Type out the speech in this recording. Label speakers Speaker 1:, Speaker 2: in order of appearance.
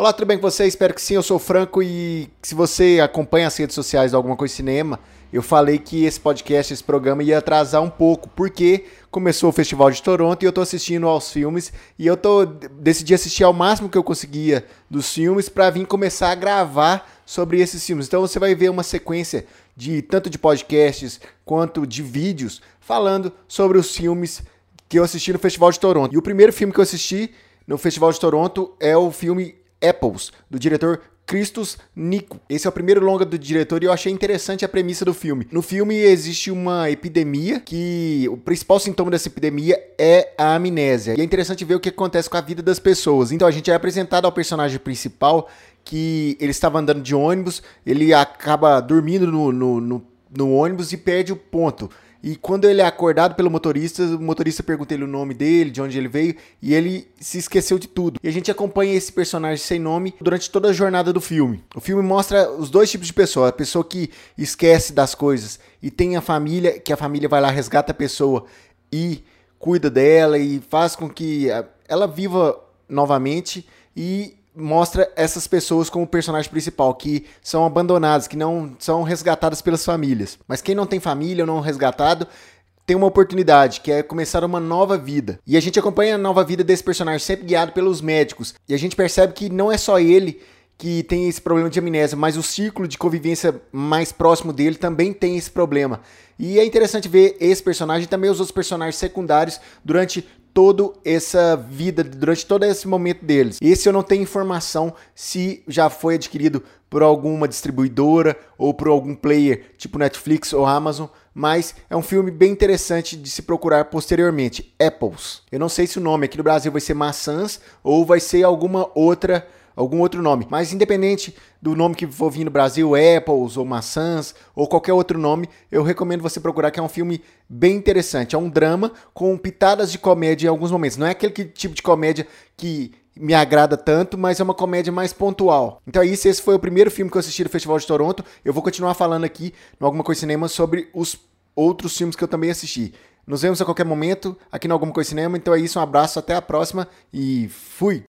Speaker 1: Olá, tudo bem com você? Espero que sim, eu sou o Franco e se você acompanha as redes sociais de Alguma Coisa Cinema, eu falei que esse podcast, esse programa ia atrasar um pouco, porque começou o Festival de Toronto e eu tô assistindo aos filmes e eu tô decidi assistir ao máximo que eu conseguia dos filmes para vir começar a gravar sobre esses filmes. Então você vai ver uma sequência de tanto de podcasts quanto de vídeos falando sobre os filmes que eu assisti no Festival de Toronto. E o primeiro filme que eu assisti no Festival de Toronto é o filme Apples, do diretor Christos Nico. Esse é o primeiro longa do diretor e eu achei interessante a premissa do filme. No filme existe uma epidemia que o principal sintoma dessa epidemia é a amnésia. E é interessante ver o que acontece com a vida das pessoas. Então a gente é apresentado ao personagem principal que ele estava andando de ônibus, ele acaba dormindo no, no, no, no ônibus e perde o ponto. E quando ele é acordado pelo motorista, o motorista pergunta ele o nome dele, de onde ele veio, e ele se esqueceu de tudo. E a gente acompanha esse personagem sem nome durante toda a jornada do filme. O filme mostra os dois tipos de pessoa: a pessoa que esquece das coisas e tem a família, que a família vai lá, resgata a pessoa e cuida dela e faz com que ela viva novamente. E mostra essas pessoas como personagem principal, que são abandonadas, que não são resgatadas pelas famílias. Mas quem não tem família ou não resgatado, tem uma oportunidade, que é começar uma nova vida. E a gente acompanha a nova vida desse personagem sempre guiado pelos médicos. E a gente percebe que não é só ele que tem esse problema de amnésia, mas o círculo de convivência mais próximo dele também tem esse problema. E é interessante ver esse personagem e também os outros personagens secundários durante toda essa vida, durante todo esse momento deles. Esse eu não tenho informação se já foi adquirido por alguma distribuidora ou por algum player, tipo Netflix ou Amazon, mas é um filme bem interessante de se procurar posteriormente. Apples. Eu não sei se o nome aqui no Brasil vai ser Maçãs ou vai ser alguma outra algum outro nome. Mas independente do nome que for vir no Brasil, Apples ou Maçãs ou qualquer outro nome, eu recomendo você procurar que é um filme bem interessante. É um drama com pitadas de comédia em alguns momentos. Não é aquele tipo de comédia que me agrada tanto, mas é uma comédia mais pontual. Então é isso, esse foi o primeiro filme que eu assisti no Festival de Toronto. Eu vou continuar falando aqui no Alguma Coisa Cinema sobre os outros filmes que eu também assisti. Nos vemos a qualquer momento aqui no Alguma Coisa Cinema. Então é isso, um abraço, até a próxima e fui!